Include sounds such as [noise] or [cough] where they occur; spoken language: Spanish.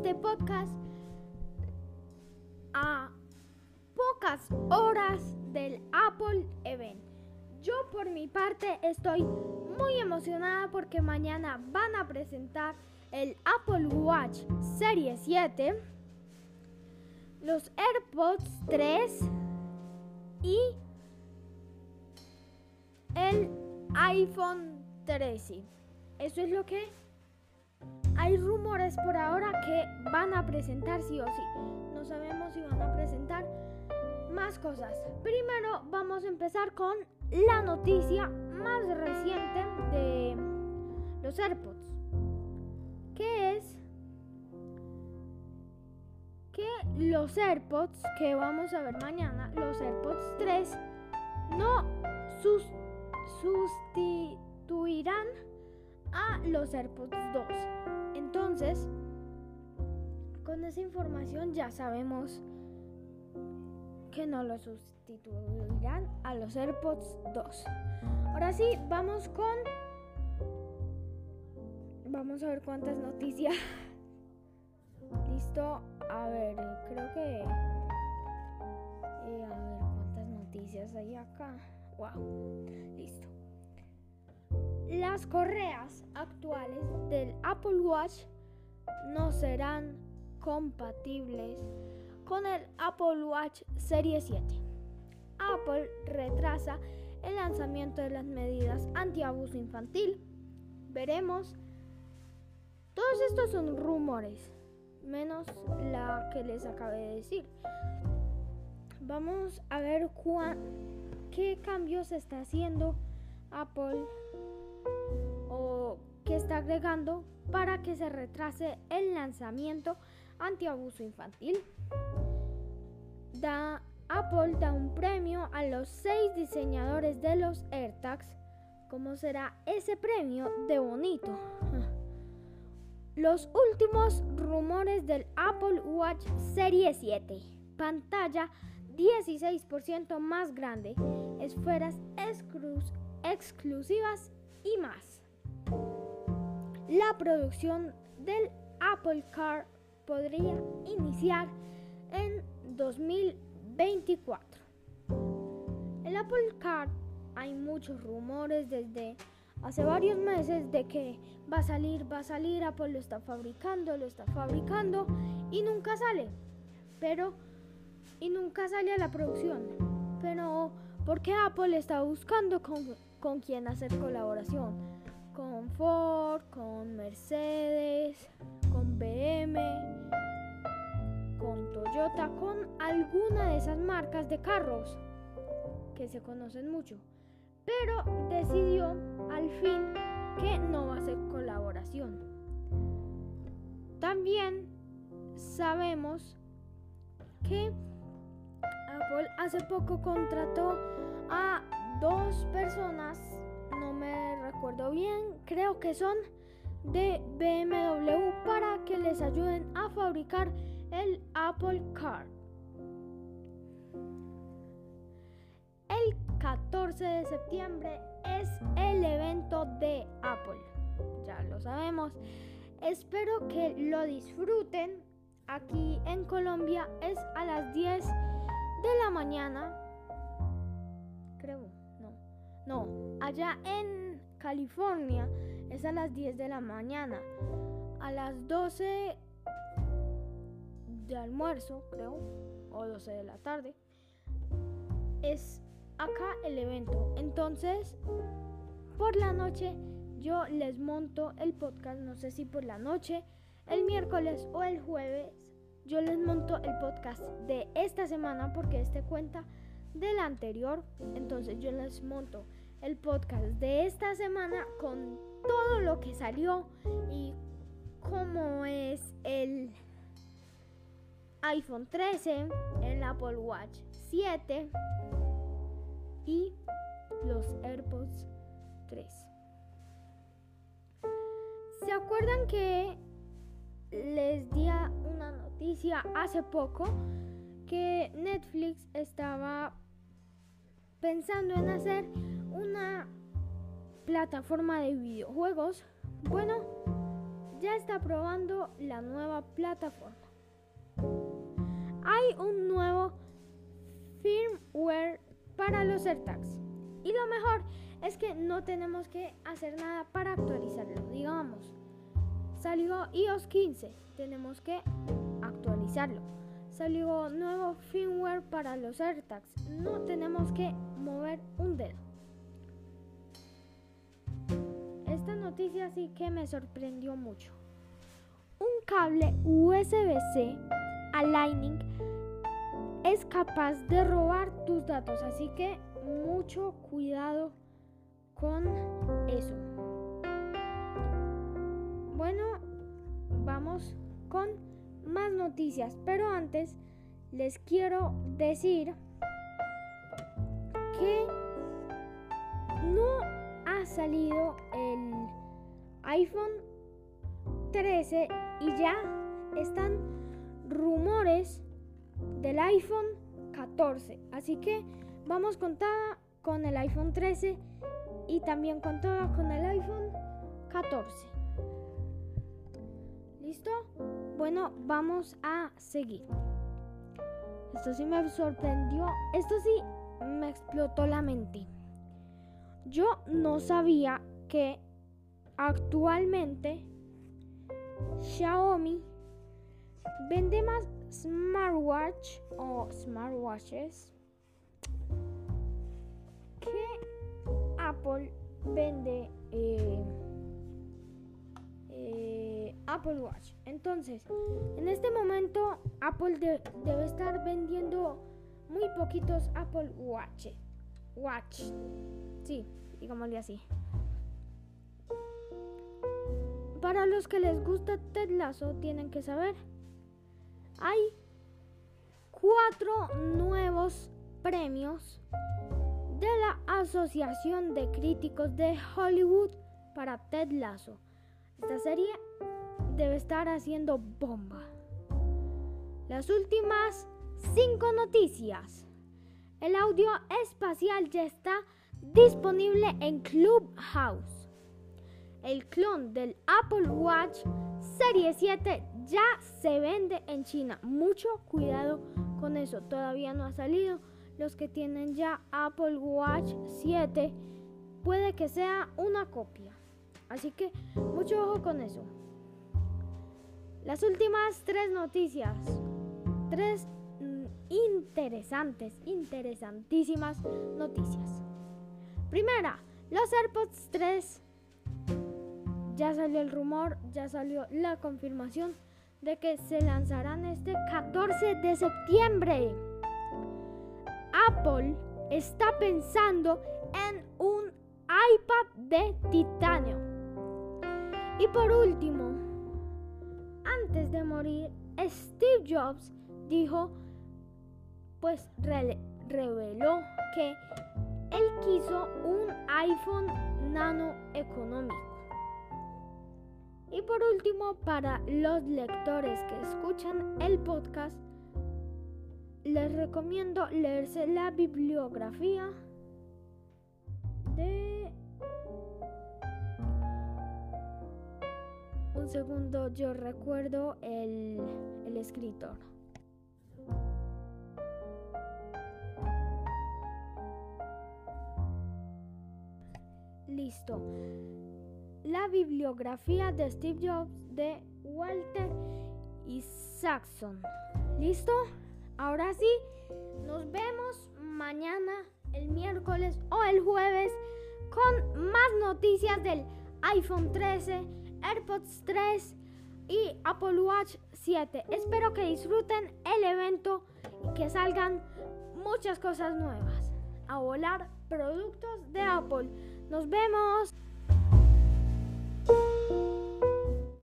este podcast a pocas horas del Apple Event. Yo por mi parte estoy muy emocionada porque mañana van a presentar el Apple Watch Serie 7, los AirPods 3 y el iPhone 13. Eso es lo que hay rumores por ahora que van a presentar sí o sí. No sabemos si van a presentar más cosas. Primero vamos a empezar con la noticia más reciente de los AirPods. Que es que los AirPods que vamos a ver mañana, los AirPods 3, no sustituirán a los AirPods 2. Entonces, con esa información ya sabemos que no lo sustituirán a los AirPods 2. Ahora sí, vamos con... Vamos a ver cuántas noticias. [laughs] Listo. A ver, creo que... Eh, a ver cuántas noticias hay acá. Wow. Listo. Las correas actuales del Apple Watch no serán compatibles con el Apple Watch Serie 7. Apple retrasa el lanzamiento de las medidas anti-abuso infantil. Veremos. Todos estos son rumores, menos la que les acabé de decir. Vamos a ver qué cambios está haciendo Apple agregando para que se retrase el lanzamiento antiabuso infantil. Da, Apple da un premio a los seis diseñadores de los AirTags. ¿Cómo será ese premio de bonito? [laughs] Los últimos rumores del Apple Watch Serie 7. Pantalla 16% más grande, esferas exclusivas y más. La producción del Apple Car podría iniciar en 2024. El Apple Car hay muchos rumores desde hace varios meses de que va a salir, va a salir, Apple lo está fabricando, lo está fabricando y nunca sale. Pero y nunca sale a la producción. Pero ¿por qué Apple está buscando con, con quién hacer colaboración? Con Ford, con Mercedes, con BM, con Toyota, con alguna de esas marcas de carros que se conocen mucho. Pero decidió al fin que no va a ser colaboración. También sabemos que Apple hace poco contrató a dos personas, no me recuerdo bien, creo que son de BMW para que les ayuden a fabricar el Apple Car. El 14 de septiembre es el evento de Apple. Ya lo sabemos. Espero que lo disfruten. Aquí en Colombia es a las 10 de la mañana. Creo, no. No, allá en California es a las 10 de la mañana. A las 12 de almuerzo, creo, o 12 de la tarde, es acá el evento. Entonces, por la noche yo les monto el podcast, no sé si por la noche, el miércoles o el jueves yo les monto el podcast de esta semana porque este cuenta del anterior. Entonces yo les monto el podcast de esta semana con todo lo que salió y cómo es el iPhone 13, el Apple Watch 7 y los AirPods 3. ¿Se acuerdan que les di una noticia hace poco que Netflix estaba pensando en hacer una plataforma de videojuegos. Bueno, ya está probando la nueva plataforma. Hay un nuevo firmware para los AirTags. Y lo mejor es que no tenemos que hacer nada para actualizarlo. Digamos, salió iOS 15, tenemos que actualizarlo. Salió nuevo firmware para los AirTags, no tenemos que mover un dedo. Esta noticia sí que me sorprendió mucho. Un cable USB-C a Lightning es capaz de robar tus datos, así que mucho cuidado con eso. Bueno, vamos con más noticias, pero antes les quiero decir salido el iPhone 13 y ya están rumores del iPhone 14. Así que vamos con toda con el iPhone 13 y también con con el iPhone 14. ¿Listo? Bueno, vamos a seguir. Esto sí me sorprendió. Esto sí me explotó la mente. Yo no sabía que actualmente Xiaomi vende más smartwatch o smartwatches que Apple vende eh, eh, Apple Watch. Entonces, en este momento Apple debe estar vendiendo muy poquitos Apple Watch. Watch. Sí, digámosle así. Para los que les gusta Ted Lasso, tienen que saber hay cuatro nuevos premios de la Asociación de Críticos de Hollywood para Ted Lasso. Esta serie debe estar haciendo bomba. Las últimas cinco noticias. El audio espacial ya está disponible en Clubhouse. El clon del Apple Watch Serie 7 ya se vende en China. Mucho cuidado con eso. Todavía no ha salido. Los que tienen ya Apple Watch 7 puede que sea una copia. Así que mucho ojo con eso. Las últimas tres noticias. Tres mm, interesantes, interesantísimas noticias. Primera, los AirPods 3 ya salió el rumor, ya salió la confirmación de que se lanzarán este 14 de septiembre. Apple está pensando en un iPad de titanio. Y por último, antes de morir, Steve Jobs dijo, pues reveló que él quiso un iPhone nano económico. Y por último, para los lectores que escuchan el podcast, les recomiendo leerse la bibliografía de... Un segundo, yo recuerdo el, el escritor. Listo la bibliografía de Steve Jobs de Walter Isaacson. ¿Listo? Ahora sí, nos vemos mañana, el miércoles o el jueves con más noticias del iPhone 13, AirPods 3 y Apple Watch 7. Espero que disfruten el evento y que salgan muchas cosas nuevas. A volar productos de Apple. Nos vemos.